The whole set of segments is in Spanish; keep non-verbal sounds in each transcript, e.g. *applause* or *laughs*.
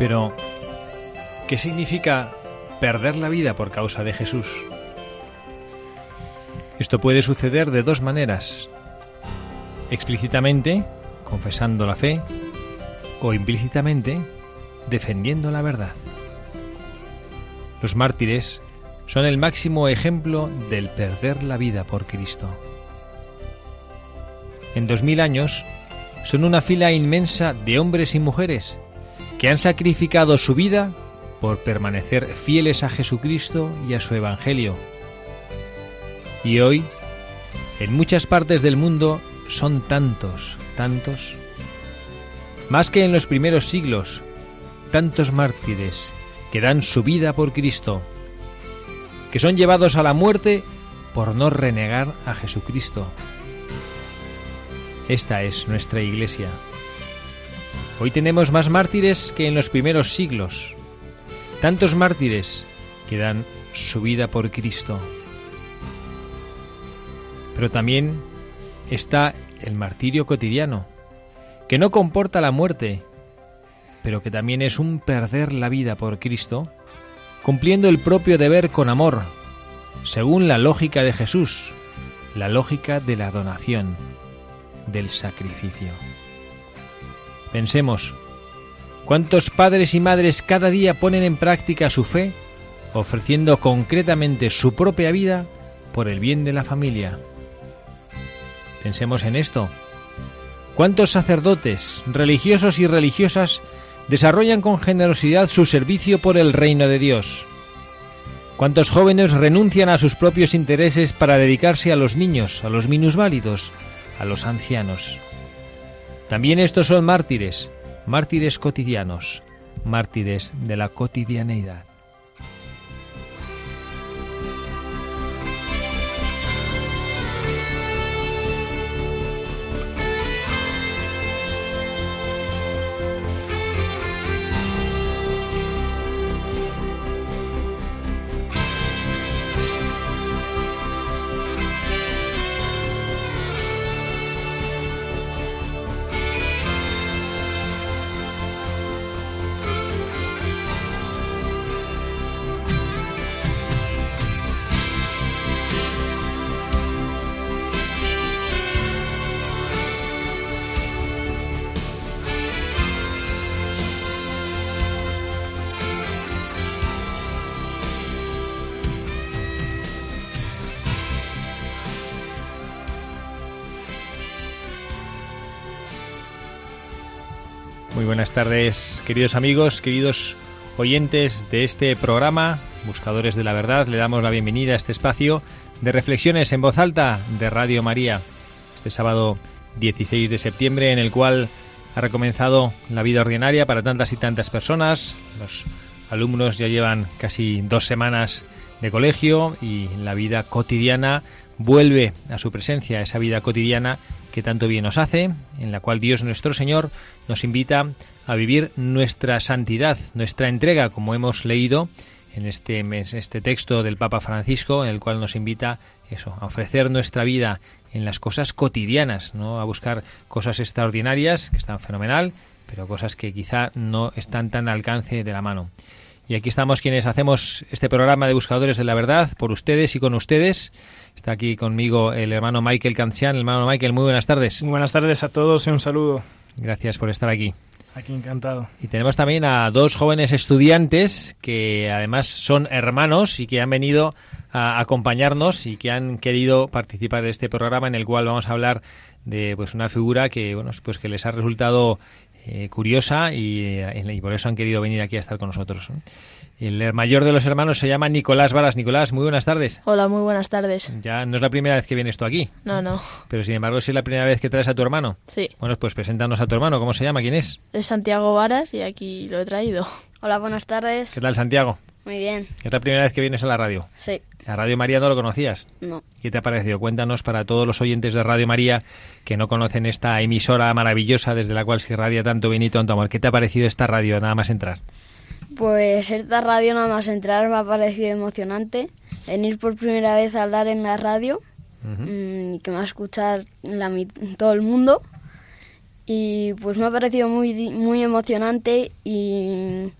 Pero, ¿qué significa perder la vida por causa de Jesús? Esto puede suceder de dos maneras. Explícitamente, confesando la fe, o implícitamente, defendiendo la verdad. Los mártires son el máximo ejemplo del perder la vida por Cristo. En dos mil años son una fila inmensa de hombres y mujeres que han sacrificado su vida por permanecer fieles a Jesucristo y a su Evangelio. Y hoy, en muchas partes del mundo, son tantos, tantos, más que en los primeros siglos, tantos mártires que dan su vida por Cristo, que son llevados a la muerte por no renegar a Jesucristo. Esta es nuestra iglesia. Hoy tenemos más mártires que en los primeros siglos. Tantos mártires que dan su vida por Cristo. Pero también está el martirio cotidiano, que no comporta la muerte, pero que también es un perder la vida por Cristo, cumpliendo el propio deber con amor, según la lógica de Jesús, la lógica de la donación, del sacrificio. Pensemos, ¿cuántos padres y madres cada día ponen en práctica su fe, ofreciendo concretamente su propia vida por el bien de la familia? Pensemos en esto. ¿Cuántos sacerdotes, religiosos y religiosas desarrollan con generosidad su servicio por el reino de Dios? ¿Cuántos jóvenes renuncian a sus propios intereses para dedicarse a los niños, a los minusválidos, a los ancianos? También estos son mártires, mártires cotidianos, mártires de la cotidianeidad. Buenas tardes, queridos amigos, queridos oyentes de este programa, Buscadores de la Verdad. Le damos la bienvenida a este espacio de reflexiones en voz alta de Radio María, este sábado 16 de septiembre, en el cual ha recomenzado la vida ordinaria para tantas y tantas personas. Los alumnos ya llevan casi dos semanas de colegio y la vida cotidiana vuelve a su presencia, esa vida cotidiana que tanto bien nos hace, en la cual Dios nuestro Señor nos invita a vivir nuestra santidad, nuestra entrega, como hemos leído en este mes, este texto del Papa Francisco, en el cual nos invita eso, a ofrecer nuestra vida en las cosas cotidianas, no a buscar cosas extraordinarias que están fenomenal, pero cosas que quizá no están tan al alcance de la mano. Y aquí estamos quienes hacemos este programa de Buscadores de la Verdad por ustedes y con ustedes. Está aquí conmigo el hermano Michael Cancian. Hermano Michael, muy buenas tardes. Muy buenas tardes a todos y un saludo. Gracias por estar aquí. Aquí encantado. Y tenemos también a dos jóvenes estudiantes que además son hermanos y que han venido a acompañarnos y que han querido participar en este programa en el cual vamos a hablar de pues una figura que bueno pues que les ha resultado eh, curiosa y, y, por eso han querido venir aquí a estar con nosotros. El mayor de los hermanos se llama Nicolás Varas. Nicolás, muy buenas tardes. Hola, muy buenas tardes. Ya no es la primera vez que vienes tú aquí. No, no. Pero sin embargo, sí es la primera vez que traes a tu hermano. Sí. Bueno, pues preséntanos a tu hermano. ¿Cómo se llama? ¿Quién es? Es Santiago Varas y aquí lo he traído. Hola, buenas tardes. ¿Qué tal, Santiago? Muy bien. ¿Es la primera vez que vienes a la radio? Sí. ¿A Radio María no lo conocías? No. ¿Qué te ha parecido? Cuéntanos para todos los oyentes de Radio María que no conocen esta emisora maravillosa desde la cual se irradia tanto bien y tanto amor. ¿Qué te ha parecido esta radio nada más entrar? Pues esta radio nada más entrar me ha parecido emocionante. Venir por primera vez a hablar en la radio, uh -huh. que me va a escuchar la, todo el mundo. Y pues me ha parecido muy, muy emocionante y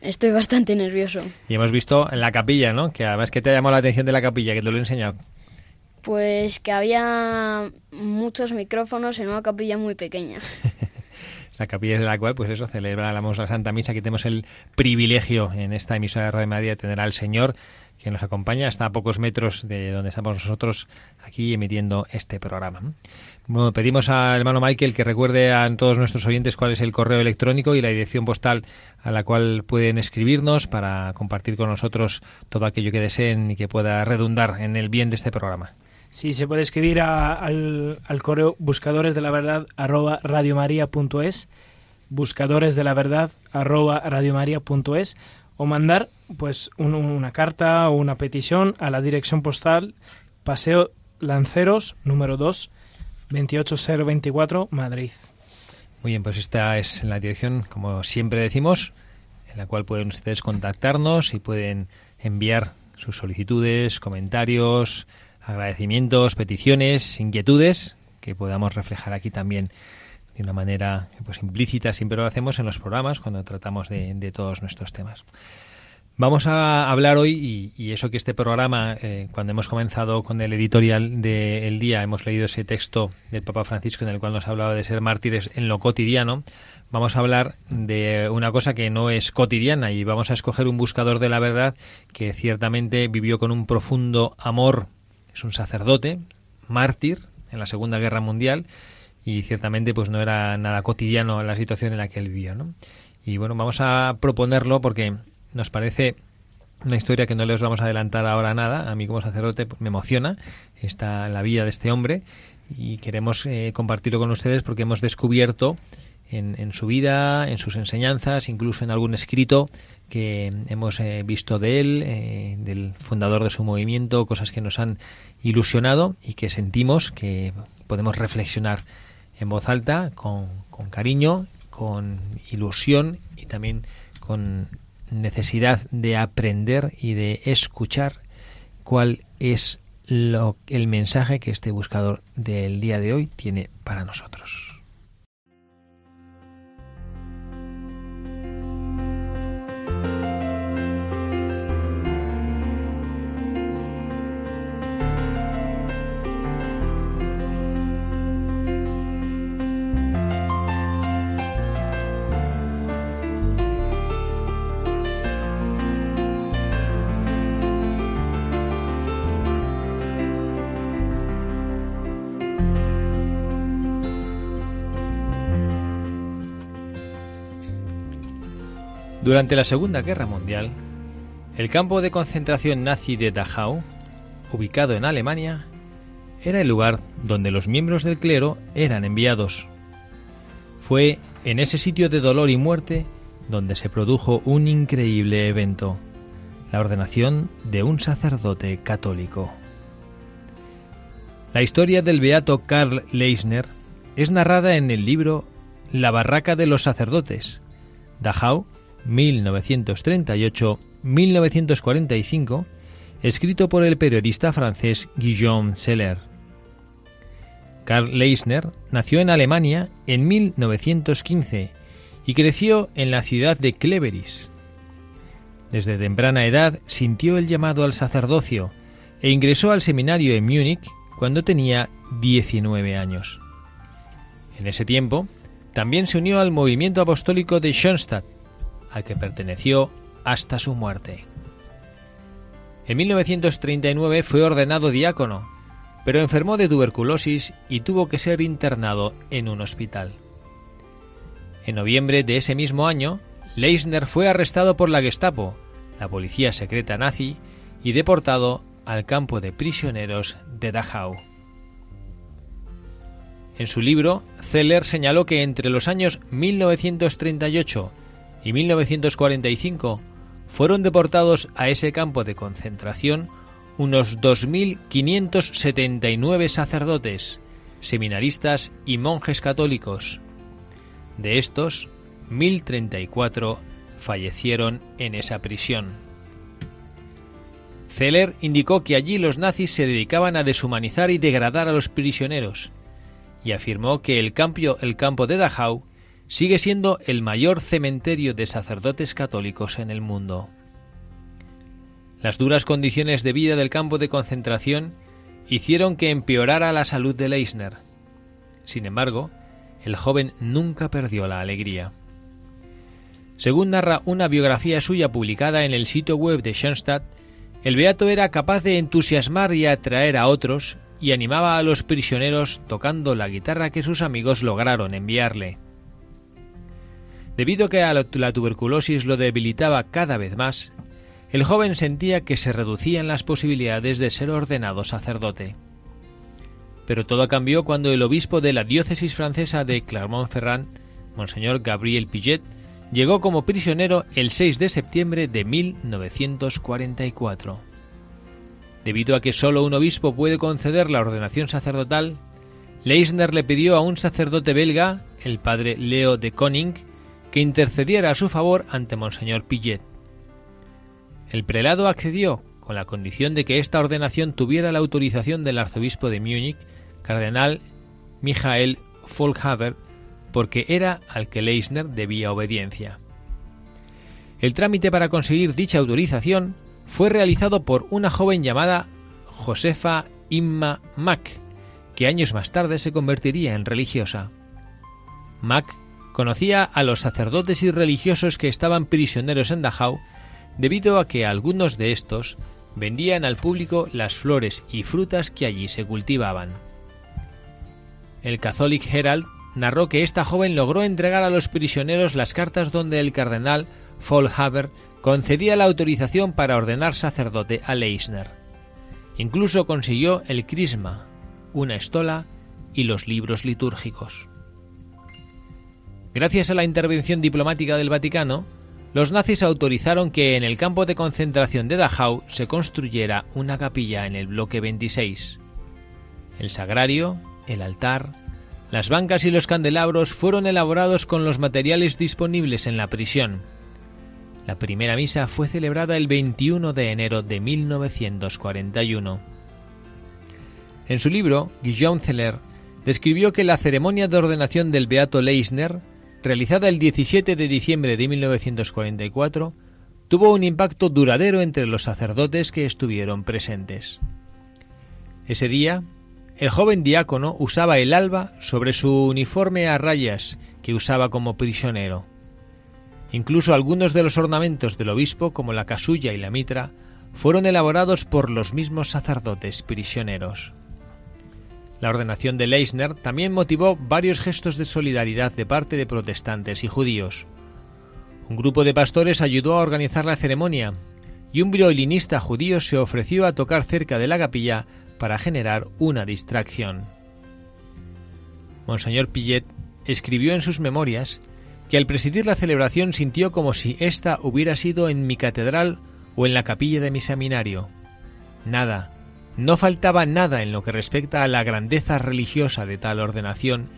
estoy bastante nervioso. Y hemos visto en la capilla, ¿no? Que además que te ha llamado la atención de la capilla, que te lo he enseñado. Pues que había muchos micrófonos en una capilla muy pequeña. *laughs* la capilla de la cual, pues eso, celebramos la Santa Misa, que tenemos el privilegio en esta emisora de Radio María de tener al Señor que nos acompaña hasta a pocos metros de donde estamos nosotros aquí emitiendo este programa. Bueno, pedimos al hermano Michael que recuerde a todos nuestros oyentes cuál es el correo electrónico y la dirección postal a la cual pueden escribirnos para compartir con nosotros todo aquello que deseen y que pueda redundar en el bien de este programa. Sí, se puede escribir a, al, al, correo buscadores de la verdad arroba radiomaria.es, buscadores de la verdad arroba radiomaria.es o mandar pues un, una carta o una petición a la dirección postal Paseo Lanceros número 2 28024 Madrid. Muy bien, pues esta es la dirección, como siempre decimos, en la cual pueden ustedes contactarnos y pueden enviar sus solicitudes, comentarios, agradecimientos, peticiones, inquietudes que podamos reflejar aquí también de una manera pues implícita, siempre lo hacemos en los programas cuando tratamos de, de todos nuestros temas. Vamos a hablar hoy, y, eso que este programa, eh, cuando hemos comenzado con el editorial del día, hemos leído ese texto del Papa Francisco en el cual nos hablaba de ser mártires en lo cotidiano, vamos a hablar de una cosa que no es cotidiana y vamos a escoger un buscador de la verdad que ciertamente vivió con un profundo amor, es un sacerdote, mártir en la Segunda Guerra Mundial y ciertamente pues no era nada cotidiano la situación en la que él vivía, ¿no? Y bueno, vamos a proponerlo porque nos parece una historia que no les vamos a adelantar ahora nada. A mí como sacerdote me emociona esta la vida de este hombre y queremos eh, compartirlo con ustedes porque hemos descubierto en, en, su vida, en sus enseñanzas, incluso en algún escrito que hemos eh, visto de él, eh, del fundador de su movimiento, cosas que nos han ilusionado y que sentimos que podemos reflexionar en voz alta, con, con cariño, con ilusión y también con necesidad de aprender y de escuchar cuál es lo, el mensaje que este buscador del día de hoy tiene para nosotros. Durante la Segunda Guerra Mundial, el campo de concentración nazi de Dachau, ubicado en Alemania, era el lugar donde los miembros del clero eran enviados. Fue en ese sitio de dolor y muerte donde se produjo un increíble evento, la ordenación de un sacerdote católico. La historia del beato Karl Leisner es narrada en el libro La barraca de los sacerdotes, Dachau, 1938-1945, escrito por el periodista francés Guillaume Seller. Karl Leisner nació en Alemania en 1915 y creció en la ciudad de Cleveris. Desde temprana edad sintió el llamado al sacerdocio e ingresó al seminario en Múnich cuando tenía 19 años. En ese tiempo, también se unió al movimiento apostólico de Schoenstatt, al que perteneció hasta su muerte. En 1939 fue ordenado diácono, pero enfermó de tuberculosis y tuvo que ser internado en un hospital. En noviembre de ese mismo año, Leisner fue arrestado por la Gestapo, la policía secreta nazi, y deportado al campo de prisioneros de Dachau. En su libro, Zeller señaló que entre los años 1938 y 1945 fueron deportados a ese campo de concentración unos 2.579 sacerdotes, seminaristas y monjes católicos. De estos, 1.034 fallecieron en esa prisión. Zeller indicó que allí los nazis se dedicaban a deshumanizar y degradar a los prisioneros, y afirmó que el campo, el campo de Dachau sigue siendo el mayor cementerio de sacerdotes católicos en el mundo. Las duras condiciones de vida del campo de concentración hicieron que empeorara la salud de Leisner. Sin embargo, el joven nunca perdió la alegría. Según narra una biografía suya publicada en el sitio web de Schoenstatt, el beato era capaz de entusiasmar y atraer a otros y animaba a los prisioneros tocando la guitarra que sus amigos lograron enviarle. Debido a que la tuberculosis lo debilitaba cada vez más, el joven sentía que se reducían las posibilidades de ser ordenado sacerdote. Pero todo cambió cuando el obispo de la diócesis francesa de Clermont-Ferrand, Monseñor Gabriel Piget, llegó como prisionero el 6 de septiembre de 1944. Debido a que solo un obispo puede conceder la ordenación sacerdotal, Leisner le pidió a un sacerdote belga, el padre Leo de Koning, que intercediera a su favor ante Monseñor Piget. El prelado accedió con la condición de que esta ordenación tuviera la autorización del arzobispo de Múnich, cardenal Michael Folkhaber, porque era al que Leisner debía obediencia. El trámite para conseguir dicha autorización fue realizado por una joven llamada Josefa Imma Mack, que años más tarde se convertiría en religiosa. Mack conocía a los sacerdotes y religiosos que estaban prisioneros en Dachau debido a que algunos de estos vendían al público las flores y frutas que allí se cultivaban. El Catholic Herald narró que esta joven logró entregar a los prisioneros las cartas donde el cardenal Folhaber concedía la autorización para ordenar sacerdote a Leisner. Incluso consiguió el crisma, una estola y los libros litúrgicos. Gracias a la intervención diplomática del Vaticano, los nazis autorizaron que en el campo de concentración de Dachau se construyera una capilla en el bloque 26. El sagrario, el altar, las bancas y los candelabros fueron elaborados con los materiales disponibles en la prisión. La primera misa fue celebrada el 21 de enero de 1941. En su libro, Guillaume Zeller describió que la ceremonia de ordenación del beato Leisner realizada el 17 de diciembre de 1944, tuvo un impacto duradero entre los sacerdotes que estuvieron presentes. Ese día, el joven diácono usaba el alba sobre su uniforme a rayas que usaba como prisionero. Incluso algunos de los ornamentos del obispo, como la casulla y la mitra, fueron elaborados por los mismos sacerdotes prisioneros. La ordenación de Leisner también motivó varios gestos de solidaridad de parte de protestantes y judíos. Un grupo de pastores ayudó a organizar la ceremonia y un violinista judío se ofreció a tocar cerca de la capilla para generar una distracción. Monseñor Pillet escribió en sus memorias que al presidir la celebración sintió como si ésta hubiera sido en mi catedral o en la capilla de mi seminario. Nada, no faltaba nada en lo que respecta a la grandeza religiosa de tal ordenación,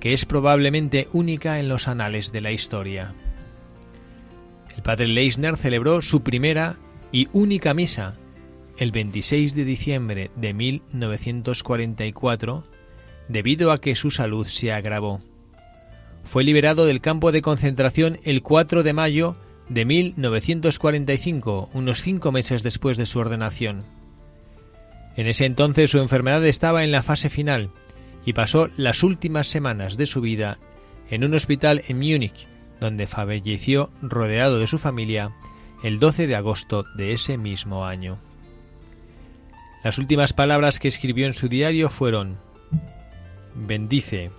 que es probablemente única en los anales de la historia. El padre Leisner celebró su primera y única misa el 26 de diciembre de 1944 debido a que su salud se agravó. Fue liberado del campo de concentración el 4 de mayo de 1945, unos cinco meses después de su ordenación. En ese entonces su enfermedad estaba en la fase final y pasó las últimas semanas de su vida en un hospital en Múnich, donde falleció rodeado de su familia el 12 de agosto de ese mismo año. Las últimas palabras que escribió en su diario fueron Bendice,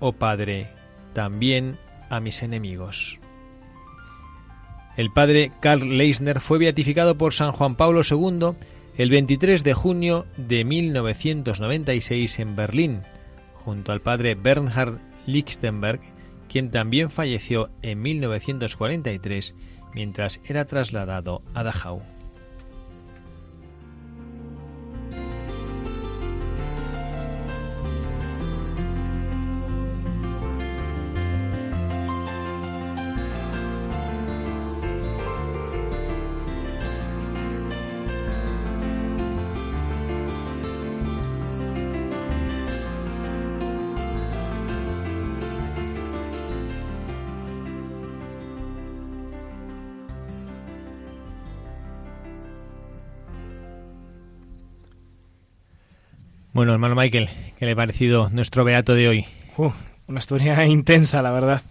oh Padre, también a mis enemigos. El padre Karl Leisner fue beatificado por San Juan Pablo II el 23 de junio de 1996 en Berlín, junto al padre Bernhard Lichtenberg, quien también falleció en 1943 mientras era trasladado a Dachau. Bueno, hermano Michael, ¿qué le ha parecido nuestro beato de hoy? una historia *laughs* intensa, la verdad.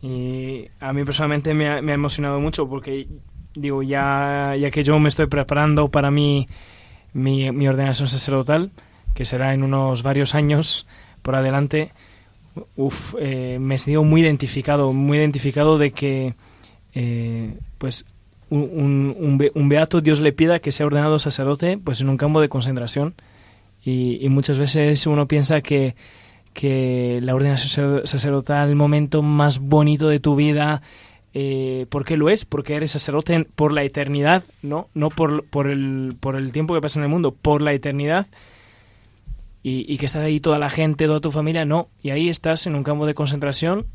Y a mí personalmente me ha, emocionado mucho porque, digo, ya, ya que yo me estoy preparando para mi, mi, ordenación sacerdotal, que será en unos varios años por adelante, uf, eh, me he sentido muy identificado, muy identificado de que, eh, pues, un, un, un, beato Dios le pida que sea ordenado sacerdote, pues en un campo de concentración y, muchas veces uno piensa que, que la ordenación sacerdotal, el momento más bonito de tu vida, eh, ¿por qué lo es? Porque eres sacerdote por la eternidad, ¿no? No por, por, el, por el tiempo que pasa en el mundo, por la eternidad. Y, que estás ahí toda la gente, toda tu familia, no. Y ahí estás en un campo de concentración,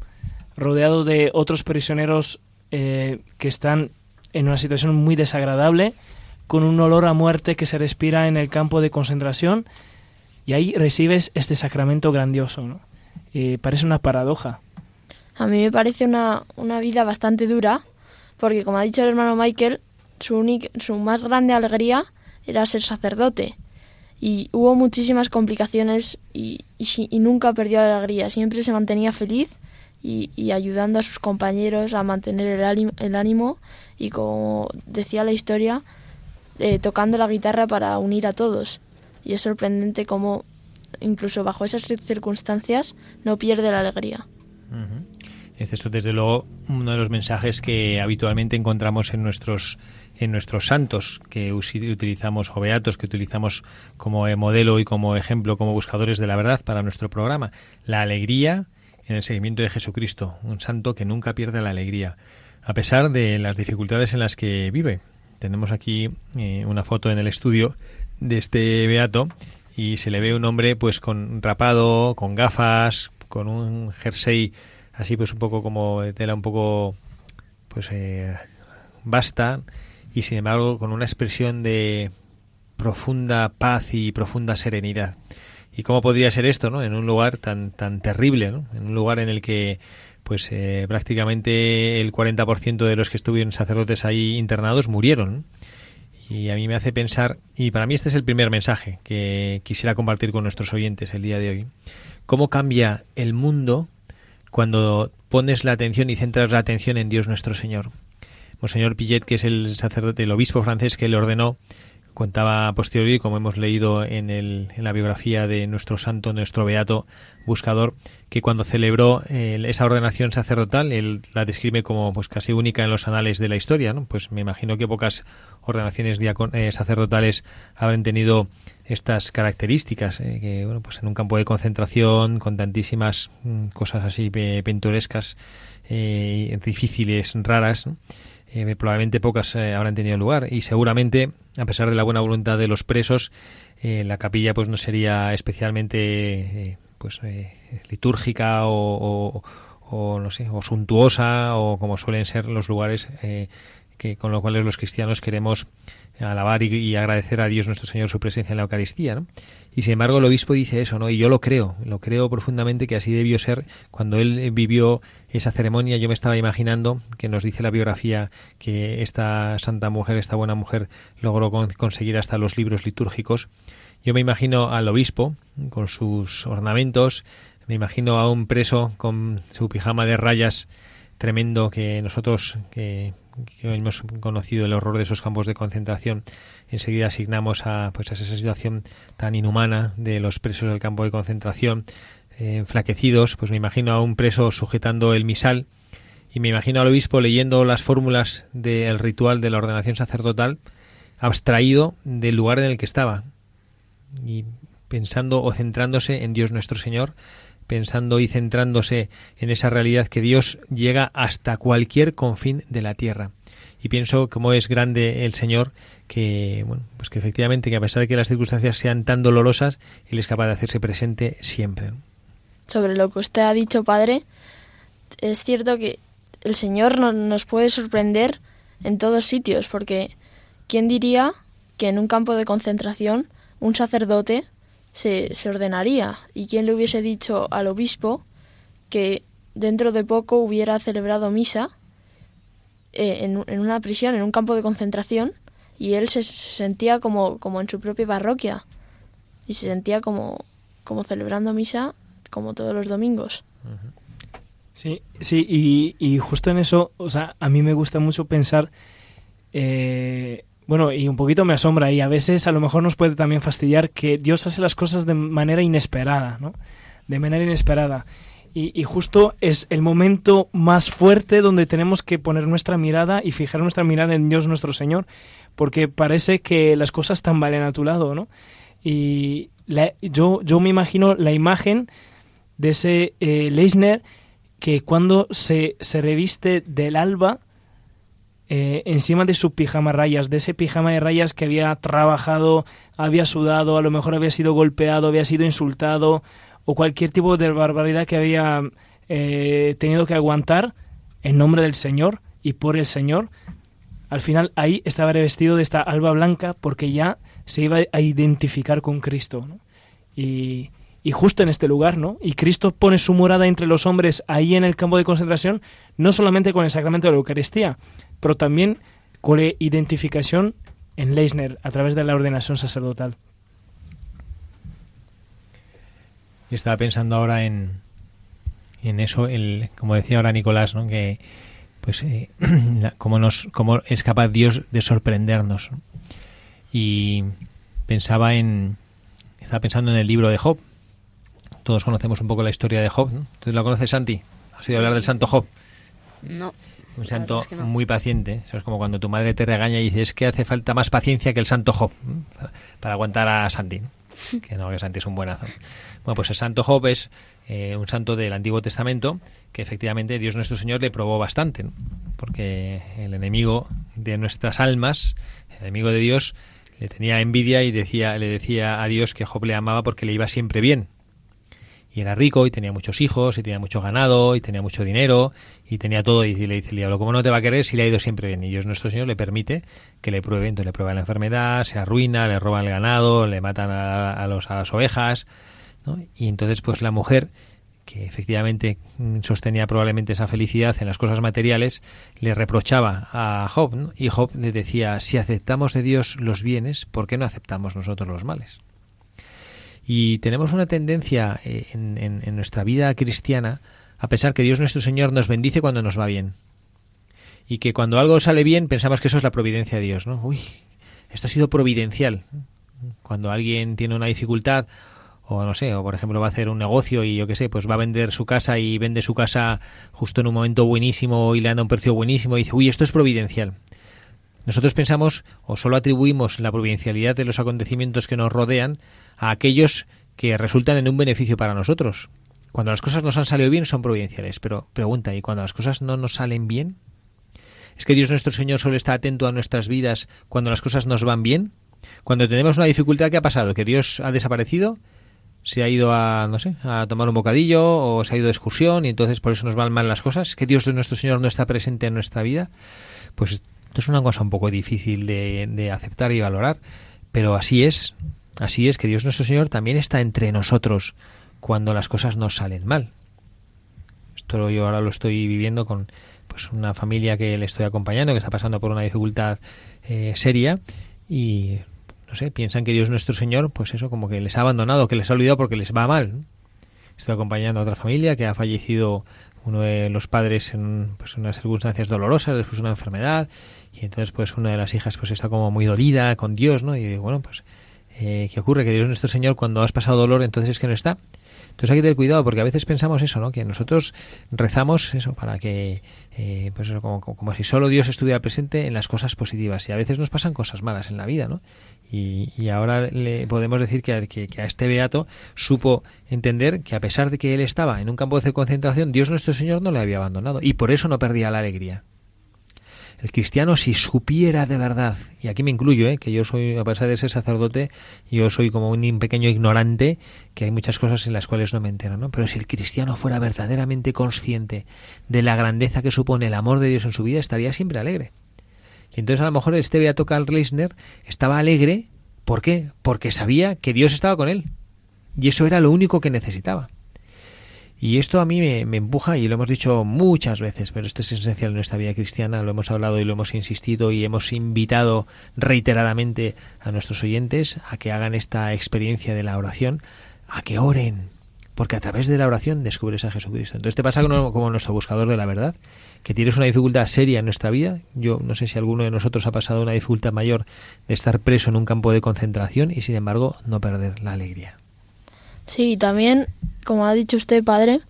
rodeado de otros prisioneros eh, que están en una situación muy desagradable, con un olor a muerte que se respira en el campo de concentración y ahí recibes este sacramento grandioso. ¿no? parece una paradoja. A mí me parece una, una vida bastante dura, porque como ha dicho el hermano Michael, su, su más grande alegría era ser sacerdote. Y hubo muchísimas complicaciones y, y, nunca perdió la alegría, siempre se mantenía feliz y, y, ayudando a sus compañeros a mantener el, el ánimo y como decía la historia, eh, tocando la guitarra para unir a todos. Y es sorprendente cómo, incluso bajo esas circunstancias, no pierde la alegría. Este es, desde luego, uno de los mensajes que habitualmente encontramos en nuestros en nuestros santos que utilizamos o beatos que utilizamos como modelo y como ejemplo como buscadores de la verdad para nuestro programa la alegría en el seguimiento de Jesucristo un santo que nunca pierde la alegría a pesar de las dificultades en las que vive tenemos aquí eh, una foto en el estudio de este beato y se le ve un hombre pues con rapado, con gafas, con un jersey así pues un poco como de tela un poco pues eh, basta y sin embargo con una expresión de profunda paz y profunda serenidad. ¿Y cómo podría ser esto, no? En un lugar tan tan terrible, ¿no? En un lugar en el que pues eh, prácticamente el 40% de los que estuvieron sacerdotes ahí internados murieron. Y a mí me hace pensar, y para mí este es el primer mensaje que quisiera compartir con nuestros oyentes el día de hoy, cómo cambia el mundo cuando pones la atención y centras la atención en Dios nuestro Señor. Monseñor Pillet, que es el sacerdote, el obispo francés que le ordenó, contaba posteriormente, como hemos leído en, el, en la biografía de nuestro santo, nuestro beato buscador, que cuando celebró esa ordenación sacerdotal, él la describe como pues casi única en los anales de la historia, ¿no? Pues me imagino que pocas ordenaciones eh, sacerdotales habrán tenido estas características, eh, que bueno, pues en un campo de concentración con tantísimas mm, cosas así pintorescas, eh, difíciles, raras, eh, probablemente pocas habrán tenido lugar y seguramente a pesar de la buena voluntad de los presos la capilla pues no sería especialmente pues eh, litúrgica o, no sé o suntuosa o como suelen ser los lugares eh, que con los cuales los cristianos queremos alabar y, agradecer a Dios nuestro Señor su presencia en la Eucaristía y sin embargo el obispo dice eso no y yo lo creo lo creo profundamente que así debió ser cuando él vivió esa ceremonia. Yo me estaba imaginando que nos dice la biografía que esta santa mujer esta buena mujer logró conseguir hasta los libros litúrgicos. Yo me imagino al obispo con sus ornamentos, Me imagino a un preso con su pijama de rayas tremendo que nosotros que, hemos conocido el horror de esos campos de concentración enseguida asignamos a pues a esa situación tan inhumana de los presos del campo de concentración eh, enflaquecidos pues me imagino a un preso sujetando el misal y me imagino al obispo leyendo las fórmulas del ritual de la ordenación sacerdotal abstraído del lugar en el que estaba y pensando o centrándose en Dios nuestro Señor pensando y centrándose en esa realidad que Dios llega hasta cualquier confín de la tierra. Y pienso cómo es grande el Señor que, pues que efectivamente que a pesar de que las circunstancias sean tan dolorosas, Él es capaz de hacerse presente siempre. Sobre lo que usted ha dicho, Padre, es cierto que el Señor nos puede sorprender en todos sitios, porque ¿quién diría que en un campo de concentración un sacerdote se, se ordenaría. ¿Y quién le hubiese dicho al obispo que dentro de poco hubiera celebrado misa eh, en, en, una prisión, en un campo de concentración, y él se, sentía como, como en su propia parroquia, y se sentía como, como celebrando misa como todos los domingos. Sí, sí, y, y justo en eso, o sea, a mí me gusta mucho pensar eh, bueno, y un poquito me asombra y a veces a lo mejor nos puede también fastidiar que Dios hace las cosas de manera inesperada, ¿no? De manera inesperada. Y, justo es el momento más fuerte donde tenemos que poner nuestra mirada y fijar nuestra mirada en Dios nuestro Señor, porque parece que las cosas tambalean a tu lado, ¿no? Y yo, yo me imagino la imagen de ese eh, Leisner que cuando se, se reviste del alba, eh, encima de su pijama rayas, de ese pijama de rayas que había trabajado, había sudado, a lo mejor había sido golpeado, había sido insultado o cualquier tipo de barbaridad que había eh, tenido que aguantar en nombre del Señor y por el Señor. Al final ahí estaba revestido de esta alba blanca porque ya se iba a identificar con Cristo. Y, y justo en este lugar, ¿no? Y Cristo pone su morada entre los hombres ahí en el campo de concentración, no solamente con el sacramento de la Eucaristía, pero también con la identificación en Leisner a través de la ordenación sacerdotal. Estaba pensando ahora en, en eso, el, como decía ahora Nicolás, ¿no? que pues eh, *clears throat* cómo, nos, cómo es capaz Dios de sorprendernos. Y pensaba en, estaba pensando en el libro de Job. Todos conocemos un poco la historia de Job. ¿no? ¿Tú la conoces, Santi? ¿Has oído hablar del santo Job? No. Un santo muy paciente. Eso es como cuando tu madre te regaña y dices que hace falta más paciencia que el santo Job para, aguantar a Santi. *laughs* Que no, que Santi es un buenazo. Bueno, pues el santo Job es eh, un santo del Antiguo Testamento que efectivamente Dios nuestro Señor le probó bastante. Porque el enemigo de nuestras almas, el enemigo de Dios, le tenía envidia y decía, le decía a Dios que Job le amaba porque le iba siempre bien y era rico y tenía muchos hijos y tenía mucho ganado y tenía mucho dinero y tenía todo y le dice el diablo, ¿cómo no te va a querer si le ha ido siempre bien? Y Dios nuestro Señor le permite que le pruebe, entonces le prueba la enfermedad, se arruina, le roban el ganado, le matan a, los, a las ovejas, ¿no? Y entonces pues la mujer que efectivamente sostenía probablemente esa felicidad en las cosas materiales, le reprochaba a Job, y Job le decía, si aceptamos de Dios los bienes, ¿por qué no aceptamos nosotros los males? Y tenemos una tendencia eh, en, nuestra vida cristiana a pensar que Dios nuestro Señor nos bendice cuando nos va bien. Y que cuando algo sale bien pensamos que eso es la providencia de Dios, ¿no? Uy, esto ha sido providencial. Cuando alguien tiene una dificultad o no sé, o por ejemplo va a hacer un negocio y yo qué sé, pues va a vender su casa y vende su casa justo en un momento buenísimo y le anda un precio buenísimo y dice, uy, esto es providencial. Nosotros pensamos o solo atribuimos la providencialidad de los acontecimientos que nos rodean a aquellos que resultan en un beneficio para nosotros. Cuando las cosas nos han salido bien son providenciales, pero pregunta, ¿y cuando las cosas no nos salen bien? ¿Es que Dios nuestro Señor solo está atento a nuestras vidas cuando las cosas nos van bien? Cuando tenemos una dificultad, ¿qué ha pasado? ¿Que Dios ha desaparecido? ¿Se ha ido a, no sé, a tomar un bocadillo o se ha ido de excursión y entonces por eso nos van mal las cosas? ¿Es que Dios nuestro Señor no está presente en nuestra vida? Pues esto es una cosa un poco difícil de, de aceptar y valorar, pero así es. Así es que Dios nuestro Señor también está entre nosotros cuando las cosas nos salen mal. Esto yo ahora lo estoy viviendo con pues una familia que le estoy acompañando que está pasando por una dificultad eh, seria y no sé piensan que Dios nuestro Señor pues eso como que les ha abandonado que les ha olvidado porque les va mal estoy acompañando a otra familia que ha fallecido uno de los padres en pues, unas circunstancias dolorosas, después una enfermedad, y entonces pues una de las hijas pues está como muy dolida con Dios, ¿no? Y bueno, pues, eh, ¿qué ocurre? Que Dios nuestro Señor cuando has pasado dolor entonces es que no está. Entonces hay que tener cuidado porque a veces pensamos eso, ¿no? Que nosotros rezamos eso para que, eh, pues eso, como, como, si solo Dios estuviera presente en las cosas positivas y a veces nos pasan cosas malas en la vida, ¿no? Y, y ahora le podemos decir que, que, que, a este beato supo entender que a pesar de que él estaba en un campo de concentración, Dios nuestro Señor no le había abandonado y por eso no perdía la alegría. El cristiano si supiera de verdad, y aquí me incluyo, ¿eh? que yo soy, a pesar de ser sacerdote, yo soy como un pequeño ignorante, que hay muchas cosas en las cuales no me entero, ¿no? Pero si el cristiano fuera verdaderamente consciente de la grandeza que supone el amor de Dios en su vida, estaría siempre alegre. Y entonces a lo mejor este Beato Karl Leisner estaba alegre, ¿por qué? Porque sabía que Dios estaba con él. Y eso era lo único que necesitaba. Y esto a mí me, empuja, y lo hemos dicho muchas veces, pero esto es esencial en nuestra vida cristiana, lo hemos hablado y lo hemos insistido y hemos invitado reiteradamente a nuestros oyentes a que hagan esta experiencia de la oración, a que oren, porque a través de la oración descubres a Jesucristo. Entonces te pasa como nuestro buscador de la verdad, que tienes una dificultad seria en nuestra vida. Yo no sé si alguno de nosotros ha pasado una dificultad mayor de estar preso en un campo de concentración y sin embargo no perder la alegría. Sí, también, como ha dicho usted, padre,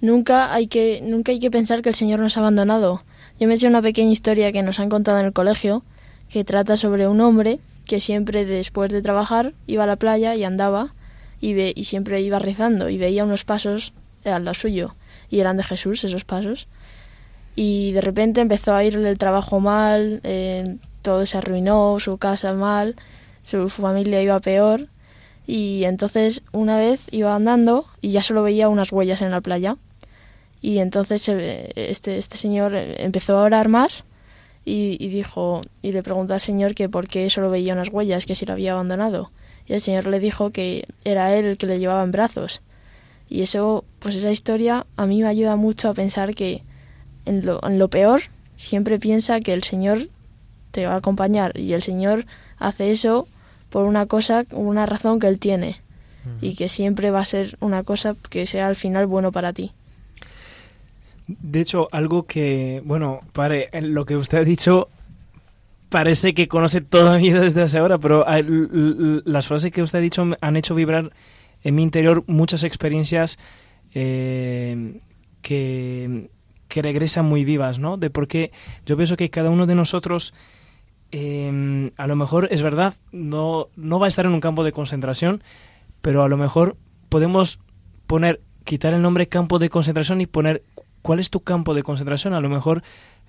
nunca hay que nunca hay que pensar que el Señor nos ha abandonado. Yo me he hecho una pequeña historia que nos han contado en el colegio que trata sobre un hombre que siempre después de trabajar iba a la playa y andaba y, ve, y siempre iba rezando y veía unos pasos al lado suyo y eran de Jesús esos pasos y de repente empezó a irle el trabajo mal, eh, todo se arruinó, su casa mal, su familia iba peor y entonces una vez iba andando y ya solo veía unas huellas en la playa. Y entonces este, este señor empezó a orar más y, y, dijo y le preguntó al señor que por qué solo veía unas huellas, que si lo había abandonado. Y el señor le dijo que era él el que le llevaba en brazos. Y eso, pues esa historia a mí me ayuda mucho a pensar que en lo, en lo peor siempre piensa que el señor te va a acompañar y el señor hace eso por una cosa, una razón que él tiene y que siempre va a ser una cosa que sea al final bueno para ti. De hecho, algo que, bueno, pare, lo que usted ha dicho parece que conoce toda mi vida desde hace ahora, pero las frases que usted ha dicho han hecho vibrar en mi interior muchas experiencias eh, que, que regresan muy vivas, ¿no? De por qué yo pienso que cada uno de nosotros eh, a lo mejor es verdad, no, no va a estar en un campo de concentración, pero a lo mejor podemos poner, quitar el nombre campo de concentración y poner cuál es tu campo de concentración. A lo mejor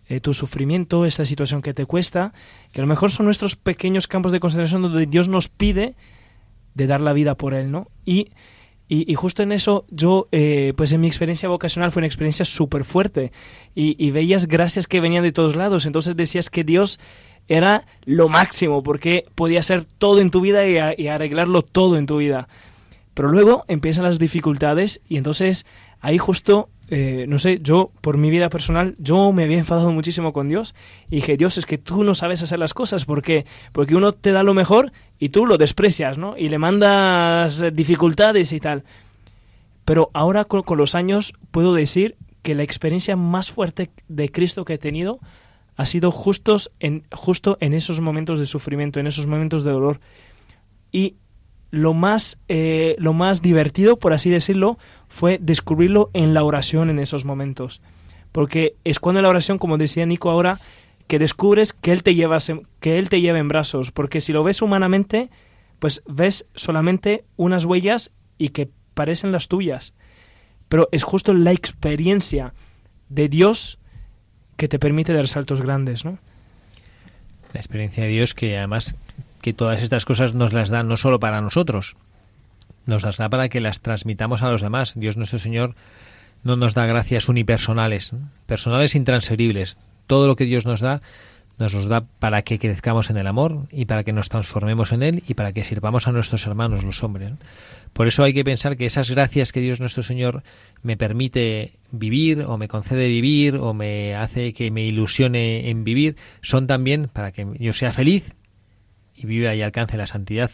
eh, tu sufrimiento, esta situación que te cuesta, que a lo mejor son nuestros pequeños campos de concentración donde Dios nos pide de dar la vida por Él, ¿no? Y, y, justo en eso yo, eh, pues en mi experiencia vocacional fue una experiencia súper fuerte y, y veías gracias que venían de todos lados, entonces decías que Dios era lo máximo, porque podía ser todo en tu vida y, arreglarlo todo en tu vida. Pero luego empiezan las dificultades y entonces ahí justo, eh, no sé, yo por mi vida personal, yo me había enfadado muchísimo con Dios y dije, Dios, es que tú no sabes hacer las cosas, porque Porque uno te da lo mejor y tú lo desprecias, ¿no? Y le mandas dificultades y tal. Pero ahora con los años puedo decir que la experiencia más fuerte de Cristo que he tenido ha sido justos en, justo en esos momentos de sufrimiento, en esos momentos de dolor. Y lo más, eh, lo más divertido, por así decirlo, fue descubrirlo en la oración en esos momentos. Porque es cuando en la oración, como decía Nico ahora, que descubres que Él te lleva, que él te lleva en brazos. Porque si lo ves humanamente, pues ves solamente unas huellas y que parecen las tuyas. Pero es justo la experiencia de Dios que te permite dar saltos grandes, ¿no? La experiencia de Dios que además que todas estas cosas nos las da no solo para nosotros, nos las da para que las transmitamos a los demás. Dios nuestro Señor no nos da gracias unipersonales, personales intransferibles. Todo lo que Dios nos da nos los da para que crezcamos en el amor y para que nos transformemos en él y para que sirvamos a nuestros hermanos los hombres. Por eso hay que pensar que esas gracias que Dios nuestro Señor me permite vivir o me concede vivir o me hace que me ilusione en vivir son también para que yo sea feliz y viva y alcance la santidad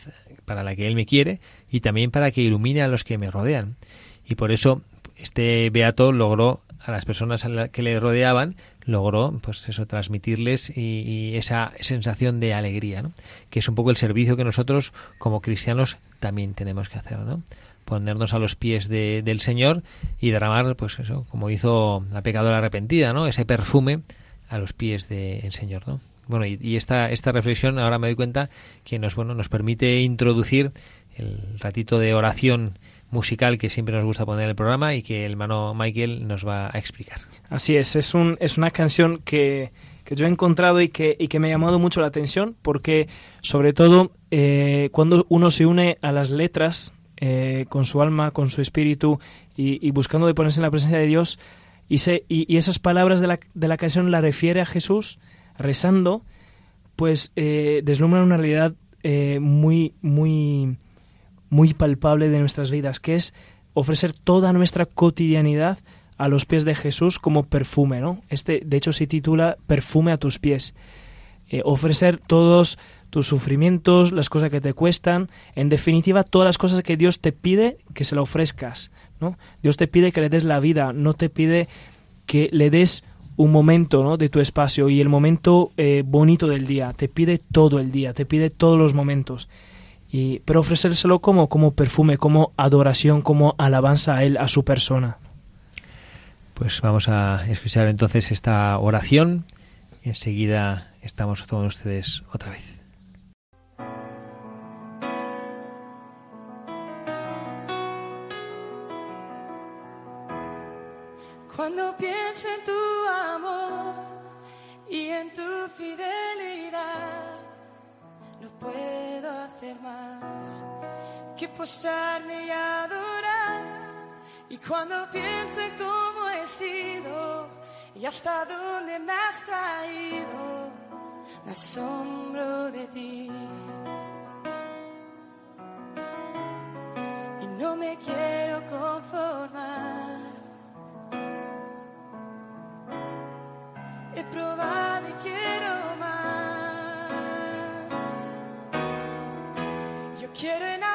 para la que Él me quiere y también para que ilumine a los que me rodean. Y por eso este beato logró a las personas que le rodeaban logró pues eso transmitirles y, esa sensación de alegría ¿no? que es un poco el servicio que nosotros como cristianos también tenemos que hacer ¿no? ponernos a los pies de, del Señor y derramar pues eso como hizo la pecadora arrepentida no ese perfume a los pies del Señor no bueno y, esta esta reflexión ahora me doy cuenta que nos bueno nos permite introducir el ratito de oración musical que siempre nos gusta poner en el programa y que el hermano Michael nos va a explicar. Así es, es, un, es una canción que, que yo he encontrado y que, y que me ha llamado mucho la atención porque sobre todo eh, cuando uno se une a las letras eh, con su alma, con su espíritu y, buscando de ponerse en la presencia de Dios y, se, y, esas palabras de la, de la, canción la refiere a Jesús rezando, pues eh, deslumbran una realidad eh, muy, muy muy palpable de nuestras vidas, que es ofrecer toda nuestra cotidianidad a los pies de Jesús como perfume, ¿no? Este, de hecho, se titula Perfume a tus pies. Eh, ofrecer todos tus sufrimientos, las cosas que te cuestan, en definitiva, todas las cosas que Dios te pide que se la ofrezcas, ¿no? Dios te pide que le des la vida, no te pide que le des un momento ¿no? de tu espacio y el momento eh, bonito del día, te pide todo el día, te pide todos los momentos pero ofrecérselo como, como perfume, como adoración, como alabanza a Él, a su persona. Pues vamos a escuchar entonces esta oración y enseguida estamos con ustedes otra vez. Cuando pienso en tu amor y en tu fidelidad no puedo hacer más que postrarme y adorar. Y cuando pienso en cómo he sido y hasta dónde me has traído, me asombro de ti. Y no me quiero conformar. He probado y quiero más. Quiero más de ti.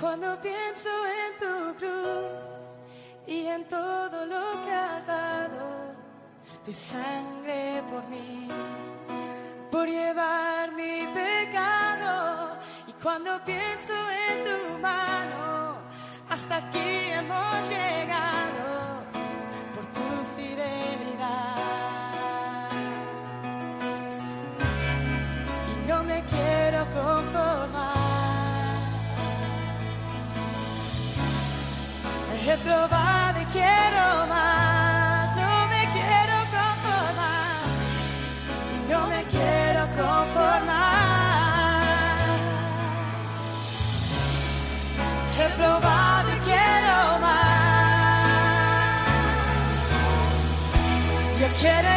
Cuando pienso en tu cruz y en todo lo que has dado, tu sangre por mí, por llevar mi pecado. Y cuando pienso en tu mano, hasta aquí hemos llegado por tu fidelidad. Y no me quiero conformar. He probado y quiero más, no me quiero conformar, no me quiero conformar. He probado y quiero más. Yo quiero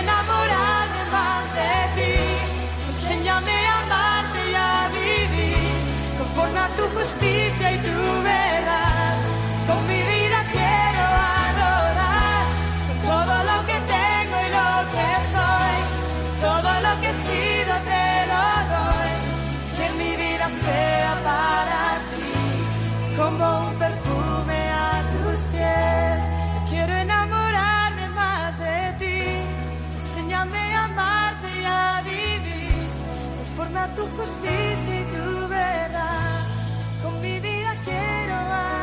tu justicia y tu verdad. Con mi vida quiero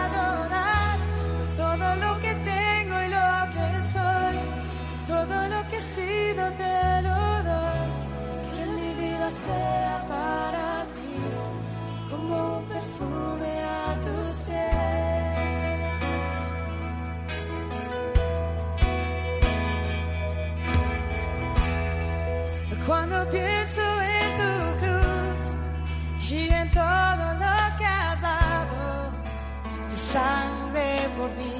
adorar con todo lo que tengo y lo que soy. Todo lo que he sido te lo doy. Que mi vida sea para como perfume a tus pies. Por mí,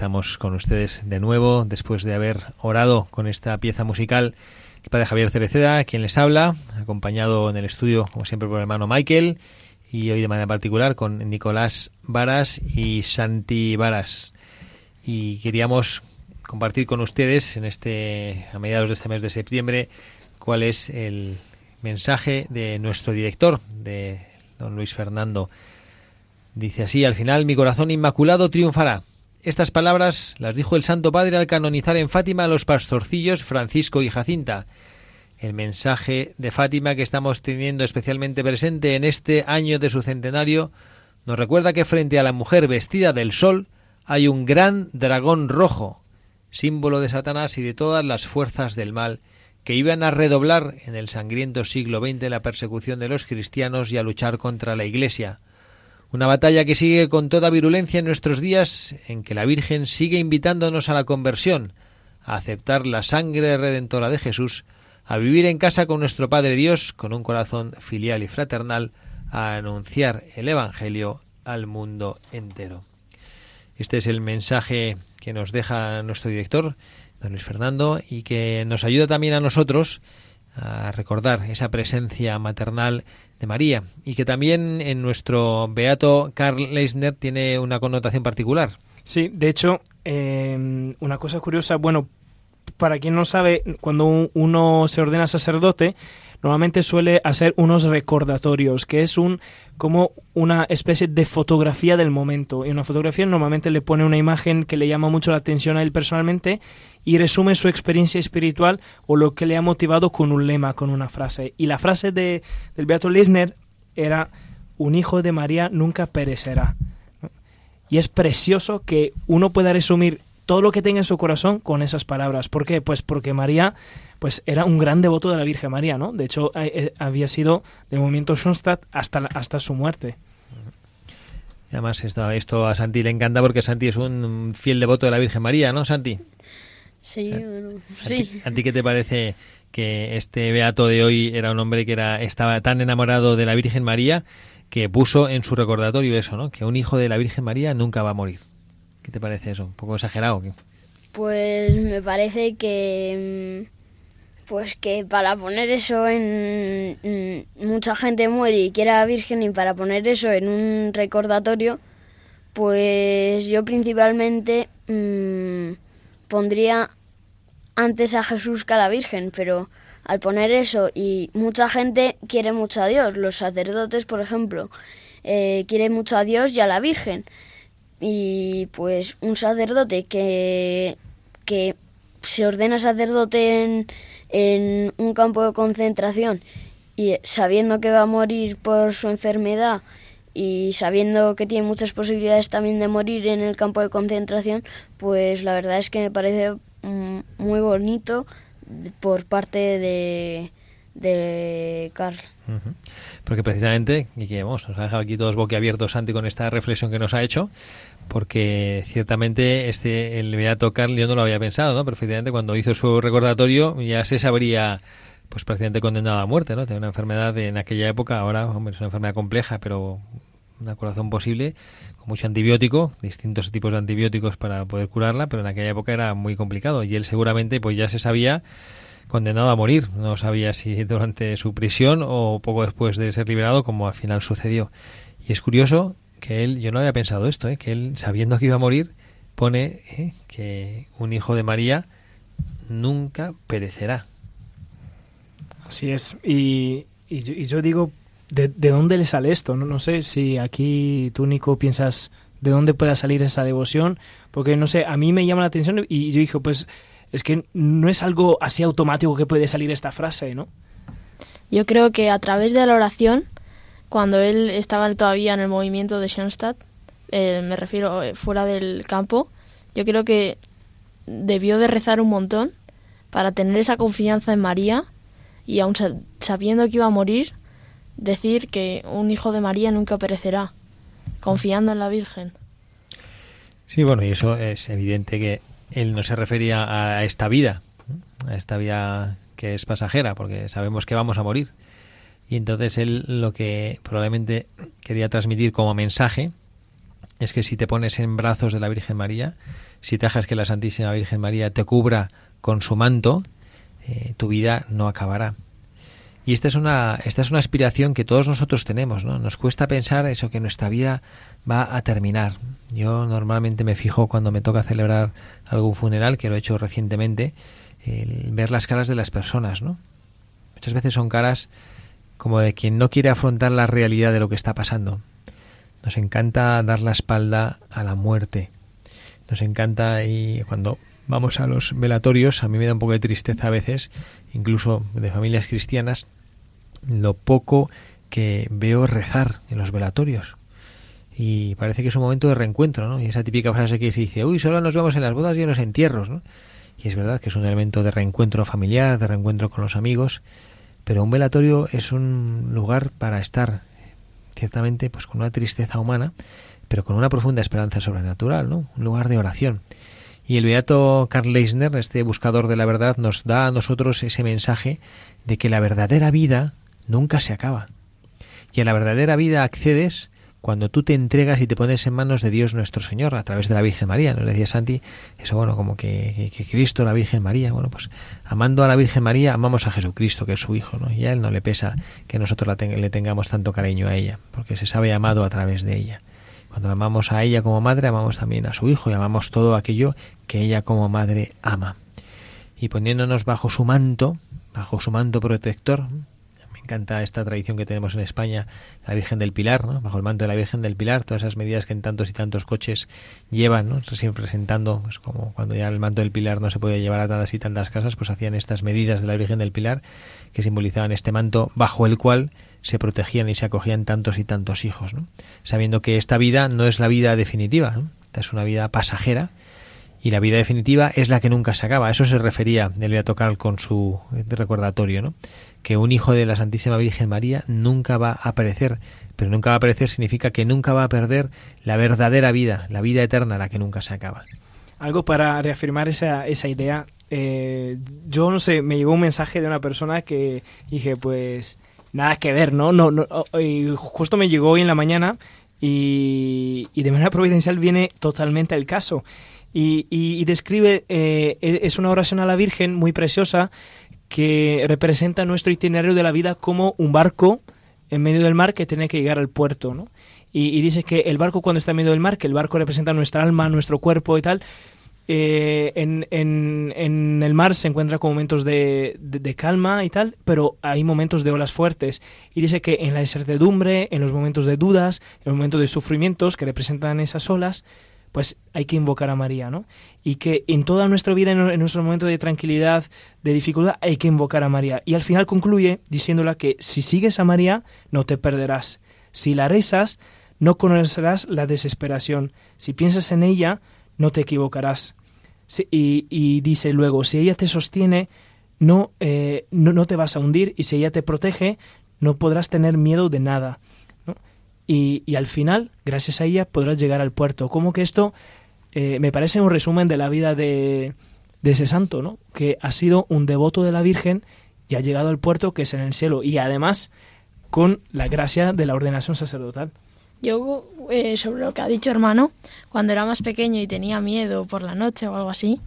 estamos con ustedes de nuevo, después de haber orado con esta pieza musical. El padre Javier Cereceda, quien les habla, acompañado en el estudio, como siempre, por el hermano Michael, y hoy de manera particular con Nicolás Varas y Santi Varas. Y queríamos compartir con ustedes en este a mediados de este mes de septiembre cuál es el mensaje de nuestro director, de don Luis Fernando. Dice así, al final mi corazón inmaculado triunfará. Estas palabras las dijo el Santo Padre al canonizar en Fátima a los pastorcillos Francisco y Jacinta. El mensaje de Fátima que estamos teniendo especialmente presente en este año de su centenario nos recuerda que frente a la mujer vestida del sol hay un gran dragón rojo, símbolo de Satanás y de todas las fuerzas del mal que iban a redoblar en el sangriento siglo XX la persecución de los cristianos y a luchar contra la Iglesia. Una batalla que sigue con toda virulencia en nuestros días, en que la Virgen sigue invitándonos a la conversión, a aceptar la sangre redentora de Jesús, a vivir en casa con nuestro Padre Dios, con un corazón filial y fraternal, a anunciar el Evangelio al mundo entero. Este es el mensaje que nos deja nuestro director, don Luis Fernando, y que nos ayuda también a nosotros a recordar esa presencia maternal de María y que también en nuestro beato Karl Leisner tiene una connotación particular. Sí, de hecho, eh, una cosa curiosa, bueno, para quien no sabe, cuando un- uno se ordena sacerdote, normalmente suele hacer unos recordatorios, que es un como una especie de fotografía del momento. Y una fotografía normalmente le pone una imagen que le llama mucho la atención a él personalmente y resume su experiencia espiritual o lo que le ha motivado con un lema, con una frase. Y la frase de, del Beato Lisner era, un hijo de María nunca perecerá. Y es precioso que uno pueda resumir todo lo que tenga en su corazón con esas palabras. ¿Por qué? Pues porque María pues era un gran devoto de la Virgen María, ¿no? De hecho, eh, eh, había sido del movimiento Schoenstatt hasta, la- hasta su muerte. Y además esto, esto a Santi le encanta porque Santi es un fiel devoto de la Virgen María, ¿no, Santi? Sí, bueno, ¿A sí. ti- ¿A ti qué te parece que este beato de hoy era un hombre que era estaba tan enamorado de la Virgen María que puso en su recordatorio eso, ¿no? Que un hijo de la Virgen María nunca va a morir. ¿Qué te parece eso? ¿Un poco exagerado? Pues me parece que mm, pues que para poner eso en mm, mucha gente muere y quiera virgen y para poner eso en un recordatorio pues yo principalmente mm, pondría antes a Jesús que a la Virgen, pero al poner eso y mucha gente quiere mucho a Dios, los sacerdotes, por ejemplo, eh, quieren mucho a Dios y a la Virgen. Y pues un sacerdote que, que se ordena sacerdote en, en un campo de concentración y sabiendo que va a morir por su enfermedad y sabiendo que tiene muchas posibilidades también de morir en el campo de concentración, pues la verdad es que me parece mm, muy bonito por parte de, de Carl. Porque precisamente, vamos, nos ha dejado aquí todos boquiabiertos Santi con esta reflexión que nos ha hecho, porque ciertamente este el Beato Carl yo no lo había pensado, ¿no? Pero efectivamente cuando hizo su recordatorio ya se sabría pues prácticamente condenado a muerte, ¿no? Tenía una enfermedad de- en aquella época, ahora hombre, es una enfermedad compleja, pero una curación posible, con mucho antibiótico, distintos tipos de antibióticos para poder curarla, pero en aquella época era muy complicado y él seguramente pues ya se sabía condenado a morir. No sabía si *laughs* durante su prisión o poco después de ser liberado, como al final sucedió. Y es curioso que él, yo no había pensado esto, ¿eh? que él, sabiendo que iba a morir, pone ¿eh? que un hijo de María nunca perecerá. Así es. Y, y, yo, y yo digo, ¿de, de dónde le sale esto? No, no sé si aquí tú, Nico, piensas de dónde pueda salir esa devoción, porque no sé, a mí me llama la atención y yo dije, pues es que no es algo así automático que puede salir esta frase, ¿no? Yo creo que a través de la oración, cuando él estaba todavía en el movimiento de Schoenstatt, eh, me refiero eh, fuera del campo, yo creo que debió de rezar un montón para tener esa confianza en María y aun sa- sabiendo que iba a morir, decir que un hijo de María nunca perecerá, confiando en la Virgen. Sí, bueno, y eso es evidente que él no se refería a esta vida, a esta vida que es pasajera, porque sabemos que vamos a morir. Y entonces él lo que probablemente quería transmitir como mensaje es que si te pones en brazos de la Virgen María, si te dejas que la Santísima Virgen María te cubra con su manto, eh, tu vida no acabará. Y esta es una esta es una aspiración que todos nosotros tenemos, ¿no? Nos cuesta pensar eso que nuestra vida va a terminar. Yo normalmente me fijo cuando me toca celebrar algún funeral, que lo he hecho recientemente, el ver las caras de las personas, ¿no? Muchas veces son caras como de quien no quiere afrontar la realidad de lo que está pasando. Nos encanta dar la espalda a la muerte. Nos encanta y cuando vamos a los velatorios, a mí me da un poco de tristeza a veces, incluso de familias cristianas, lo poco que veo rezar en los velatorios. Y parece que es un momento de reencuentro, ¿no? Y esa típica frase que se dice, uy, solo nos vemos en las bodas y en los entierros, ¿no? Y es verdad que es un elemento de reencuentro familiar, de reencuentro con los amigos, pero un velatorio es un lugar para estar ciertamente pues con una tristeza humana, pero con una profunda esperanza sobrenatural, ¿no? Un lugar de oración. Y el beato Karl Leisner, este buscador de la verdad, nos da a nosotros ese mensaje de que la verdadera vida nunca se acaba. Y a la verdadera vida accedes cuando tú te entregas y te pones en manos de Dios nuestro Señor a través de la Virgen María. Nos decía Santi, eso bueno, como que, Cristo, la Virgen María, bueno, pues amando a la Virgen María, amamos a Jesucristo, que es su Hijo, ¿no? Y a Él no le pesa que nosotros la le tengamos tanto cariño a ella, porque se sabe amado a través de ella. Cuando amamos a ella como madre, amamos también a su Hijo y amamos todo aquello que ella como madre ama. Y poniéndonos bajo su manto, bajo su manto protector, encanta esta tradición que tenemos en España, la Virgen del Pilar, ¿no? bajo el manto de la Virgen del Pilar, todas esas medidas que en tantos y tantos coches llevan, ¿no? siempre presentando, pues como cuando ya el manto del Pilar no se puede llevar a tantas y tantas casas, pues hacían estas medidas de la Virgen del Pilar que simbolizaban este manto bajo el cual se protegían y se acogían tantos y tantos hijos, ¿no? sabiendo que esta vida no es la vida definitiva, esta es una vida pasajera, y la vida definitiva es la que nunca se acaba. A eso se refería el Carl con su recordatorio, ¿no? Que un hijo de la Santísima Virgen María nunca va a perecer, pero nunca va a perecer significa que nunca va a perder la verdadera vida, la vida eterna, la que nunca se acaba. Algo para reafirmar esa, esa idea. eh, yo no sé, me llegó un mensaje de una persona que dije, pues nada que ver, ¿no? no, no oh, justo me llegó hoy en la mañana y, y de manera providencial viene totalmente al caso. Y, describe, eh, es una oración a la Virgen muy preciosa que representa nuestro itinerario de la vida como un barco en medio del mar que tiene que llegar al puerto, ¿no? Y, y dice que el barco cuando está en medio del mar, que el barco representa nuestra alma, nuestro cuerpo y tal, eh, en, en- en el mar se encuentra con momentos de, de- de calma y tal, pero hay momentos de olas fuertes. Y dice que en la incertidumbre, en los momentos de dudas, en los momentos de sufrimientos que representan esas olas, pues hay que invocar a María, ¿no? Y que en toda nuestra vida, en nuestro momento de tranquilidad, de dificultad, hay que invocar a María. Y al final concluye diciéndola que si sigues a María, no te perderás. Si la rezas, no conocerás la desesperación. Si piensas en ella, no te equivocarás. y, dice luego, si ella te sostiene, no, eh, no, no, te vas a hundir, y si ella te protege, no podrás tener miedo de nada. Y, al final, gracias a ella, podrás llegar al puerto. Como que esto eh, me parece un resumen de la vida de, de ese santo, ¿no? que ha sido un devoto de la Virgen y ha llegado al puerto que es en el cielo. Y además con la gracia de la ordenación sacerdotal. Yo, eh, sobre lo que ha dicho hermano, cuando era más pequeño y tenía miedo por la noche o algo así,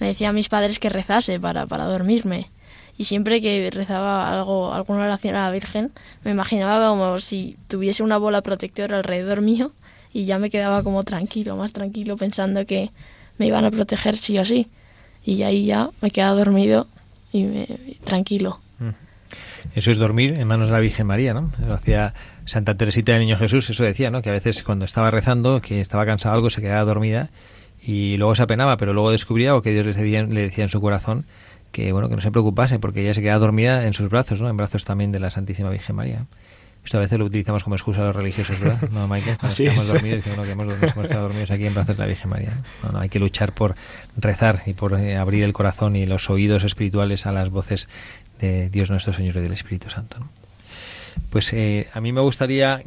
me decía a mis padres que rezase para, para dormirme. Y siempre que rezaba algo, alguna oración a la Virgen, me imaginaba como si tuviese una bola protectora alrededor mío y ya me quedaba como tranquilo, más tranquilo, pensando que me iban a proteger sí o sí. Y ahí ya me quedaba dormido y tranquilo. Eso es dormir en manos de la Virgen María, ¿no? Lo hacía Santa Teresita del Niño Jesús, eso decía, ¿no? Que a veces cuando estaba rezando, que estaba cansado algo, se quedaba dormida y luego se apenaba, pero luego descubría o que Dios le decía, le decía en su corazón que bueno que no se preocupase porque ella se quedaba dormida en sus brazos, ¿no? En brazos también de la Santísima Virgen María. Esto a veces lo utilizamos como excusa a los religiosos, ¿verdad? *laughs* No, Michael, Así es. dormidos, que hemos, quedado dormidos aquí en brazos de la Virgen María. No, no, hay que luchar por rezar y por eh, abrir el corazón y los oídos espirituales a las voces de Dios nuestro Señor y del Espíritu Santo. Pues eh, a mí me gustaría,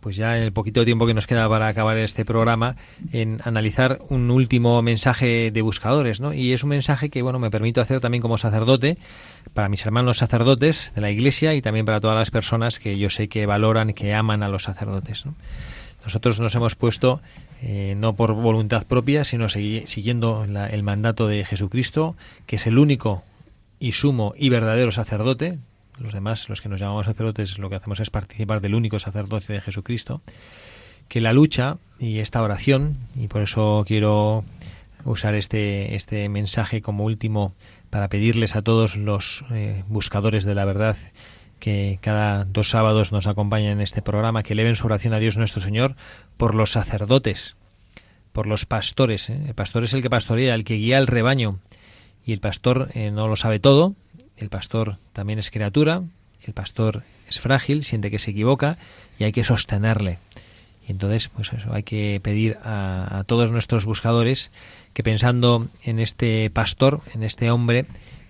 pues ya en el poquito tiempo que nos queda para acabar este programa, en analizar un último mensaje de buscadores, ¿no? Y es un mensaje que, bueno, me permito hacer también como sacerdote, para mis hermanos sacerdotes de la Iglesia y también para todas las personas que yo sé que valoran, que aman a los sacerdotes, Nosotros nos hemos puesto eh, no por voluntad propia, sino siguiendo el mandato de Jesucristo, que es el único y sumo y verdadero sacerdote, los demás, los que nos llamamos sacerdotes, lo que hacemos es participar del único sacerdote de Jesucristo, que la lucha y esta oración, y por eso quiero usar este, este mensaje como último para pedirles a todos los eh, buscadores de la verdad que cada dos sábados nos acompañan en este programa, que eleven su oración a Dios nuestro Señor por los sacerdotes, por los pastores. ¿eh? El pastor es el que pastorea, el que guía el rebaño, y el pastor eh, no lo sabe todo, el pastor también es criatura, el pastor es frágil, siente que se equivoca y hay que sostenerle. Y entonces, pues eso, hay que pedir a, todos nuestros buscadores que pensando en este pastor, en este hombre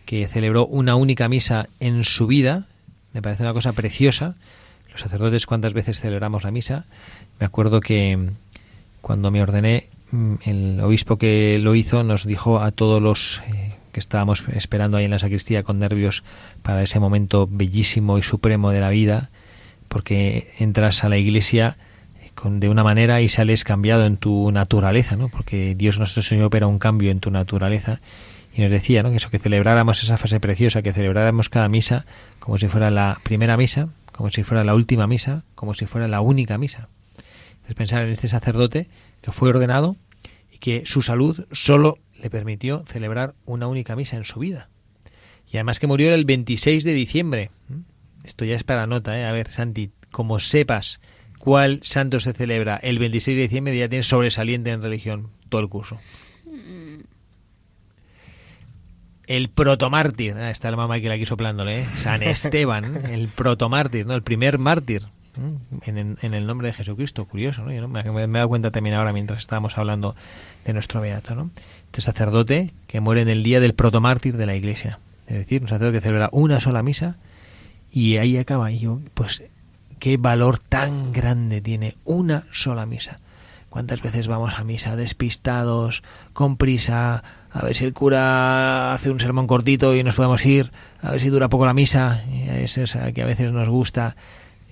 que celebró una única misa en su vida, me parece una cosa preciosa. Los sacerdotes cuántas veces celebramos la misa. Me acuerdo que cuando me ordené, mm, el obispo que lo hizo nos dijo a todos los eh, que estábamos esperando ahí en la sacristía con nervios para ese momento bellísimo y supremo de la vida, porque entras a la iglesia eh, con, de una manera y sales cambiado en tu naturaleza, ¿no? porque Dios nuestro Señor opera un cambio en tu naturaleza y nos decía ¿no? que eso que celebráramos esa fase preciosa, que celebráramos cada misa como si fuera la primera misa, como si fuera la última misa, como si fuera la única misa. Entonces pensar en este sacerdote que fue ordenado y que su salud solo le permitió celebrar una única misa en su vida. Y además que murió el 26 de diciembre. Esto ya es para nota, ¿eh? A ver, Santi, como sepas cuál santo se celebra el 26 de diciembre, ya tienes sobresaliente en religión todo el curso. El protomártir, ah, está la mamá que la quiso soplándole, ¿eh? San *laughs* Esteban, el protomártir, ¿no? El primer mártir en, el nombre de Jesucristo. Curioso, ¿no? me, me, he dado cuenta también ahora mientras estábamos hablando de nuestro beato, ¿no? Este sacerdote que muere en el día del protomártir de la iglesia. Es decir, un sacerdote que celebra una sola misa y ahí acaba. Y yo, pues, qué valor tan grande tiene una sola misa. ¿Cuántas veces vamos a misa despistados, con prisa, a ver si el cura hace un sermón cortito y nos podemos ir, a ver si dura poco la misa, es esa que a veces nos gusta,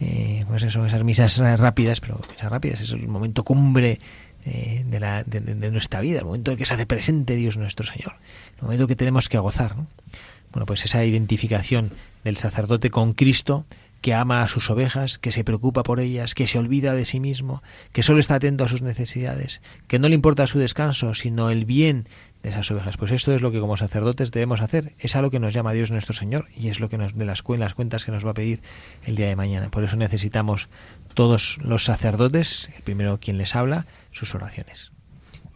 eh, pues eso, esas misas rápidas, pero misas rápidas es el momento cumbre de, la, de, nuestra vida, el momento en que se hace presente Dios nuestro Señor, el momento que tenemos que gozar. Bueno, pues esa identificación del sacerdote con Cristo, que ama a sus ovejas, que se preocupa por ellas, que se olvida de sí mismo, que solo está atento a sus necesidades, que no le importa su descanso, sino el bien de esas ovejas. Pues esto es lo que como sacerdotes debemos hacer, es a lo que nos llama Dios nuestro Señor y es lo que nos de las, las cuentas que nos va a pedir el día de mañana. Por eso necesitamos todos los sacerdotes, el primero quien les habla, sus oraciones.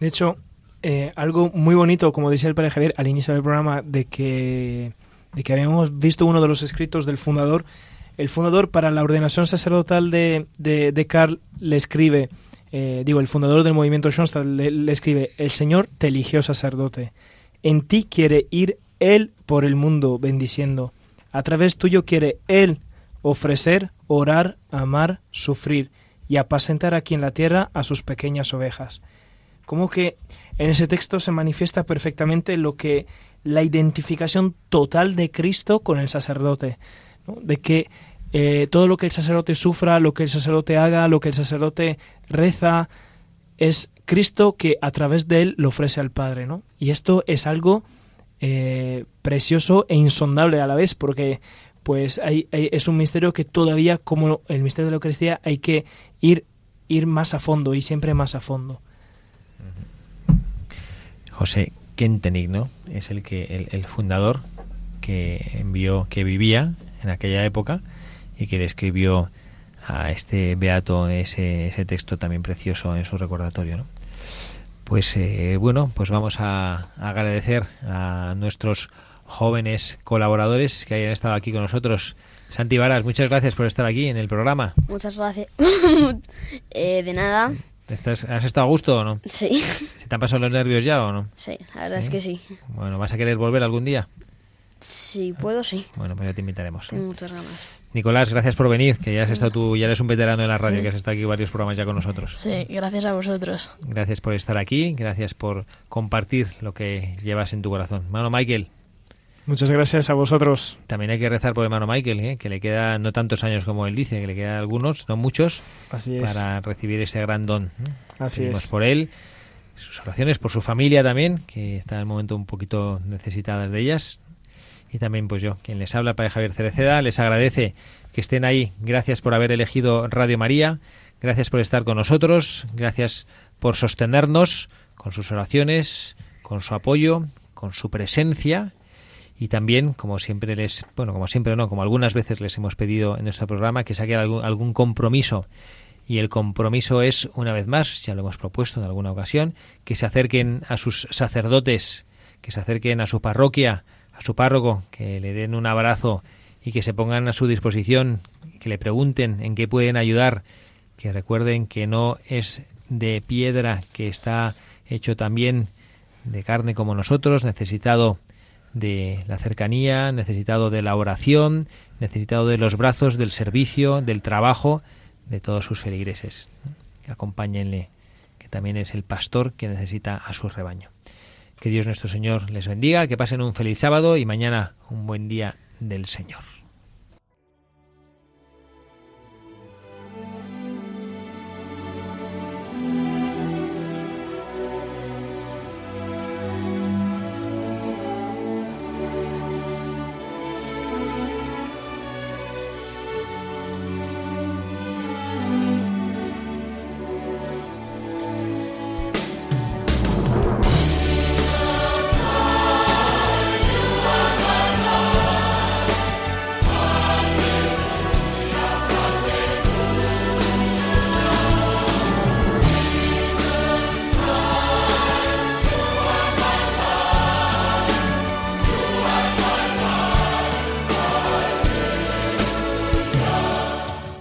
De hecho, eh, algo muy bonito, como decía el padre Javier al inicio del programa, de que, de que habíamos visto uno de los escritos del fundador. El fundador, para la ordenación sacerdotal de, de, de le escribe, eh, digo, el fundador del movimiento Schoenstatt le, le escribe, el Señor te eligió sacerdote. En ti quiere ir Él por el mundo bendiciendo. A través tuyo quiere Él ofrecer, orar, amar, sufrir y apacentar aquí en la tierra a sus pequeñas ovejas. Como que en ese texto se manifiesta perfectamente lo que la identificación total de Cristo con el sacerdote, de que eh, todo lo que el sacerdote sufra, lo que el sacerdote haga, lo que el sacerdote reza, es Cristo que a través de él lo ofrece al Padre, ¿no? Y esto es algo eh, precioso e insondable a la vez, porque pues hay, hay- es un misterio que todavía, como el misterio de la Eucaristía, hay que ir, ir más a fondo y siempre más a fondo. José Kentenig, ¿no? Es el que el, el fundador que envió, que vivía en aquella época y que le escribió a este beato ese, ese texto también precioso en su recordatorio, ¿no? Pues eh, bueno, pues vamos a, a agradecer a nuestros jóvenes colaboradores que hayan estado aquí con nosotros. Santi Varas, muchas gracias por estar aquí en el programa. Muchas gracias. *laughs* Eh, de nada. ¿Estás, ¿Has estado a gusto o no? Sí, ¿Se te han pasado los nervios ya o no? sí, la verdad es que sí. Bueno, ¿vas a querer volver algún día? Si puedo, sí. Bueno, pues ya te invitaremos. Muchas ganas. Nicolás, gracias por venir, que ya has estado tú, ya eres un veterano en la radio, que has estado aquí varios programas ya con nosotros. Sí, gracias a vosotros. Gracias por estar aquí, gracias por compartir lo que llevas en tu corazón. Mano Michael, Muchas gracias a vosotros. también hay que rezar por el hermano Michael, ¿eh? que le quedan no tantos años como él dice, que le quedan algunos, no muchos, Así es. para recibir ese gran don. ¿eh? Así Pedimos es. por él, sus oraciones, por su familia también, que está en el momento un poquito necesitada de ellas. Y también, pues yo, quien les habla, Padre Javier Cereceda, les agradece que estén ahí. Gracias por haber elegido Radio María, gracias por estar con nosotros, gracias por sostenernos con sus oraciones, con su apoyo, con su presencia. Y también, como siempre les, bueno, como siempre no, como algunas veces les hemos pedido en nuestro programa, que saquen algún, algún compromiso. Y el compromiso es, una vez más, ya lo hemos propuesto en alguna ocasión, que se acerquen a sus sacerdotes, que se acerquen a su parroquia, a su párroco, que le den un abrazo y que se pongan a su disposición, que le pregunten en qué pueden ayudar, que recuerden que no es de piedra, que está hecho también de carne como nosotros, necesitado de la cercanía, necesitado de la oración, necesitado de los brazos, del servicio, del trabajo de todos sus feligreses. Acompáñenle, que también es el pastor que necesita a su rebaño. Que Dios nuestro Señor les bendiga, que pasen un feliz sábado y mañana un buen día del Señor.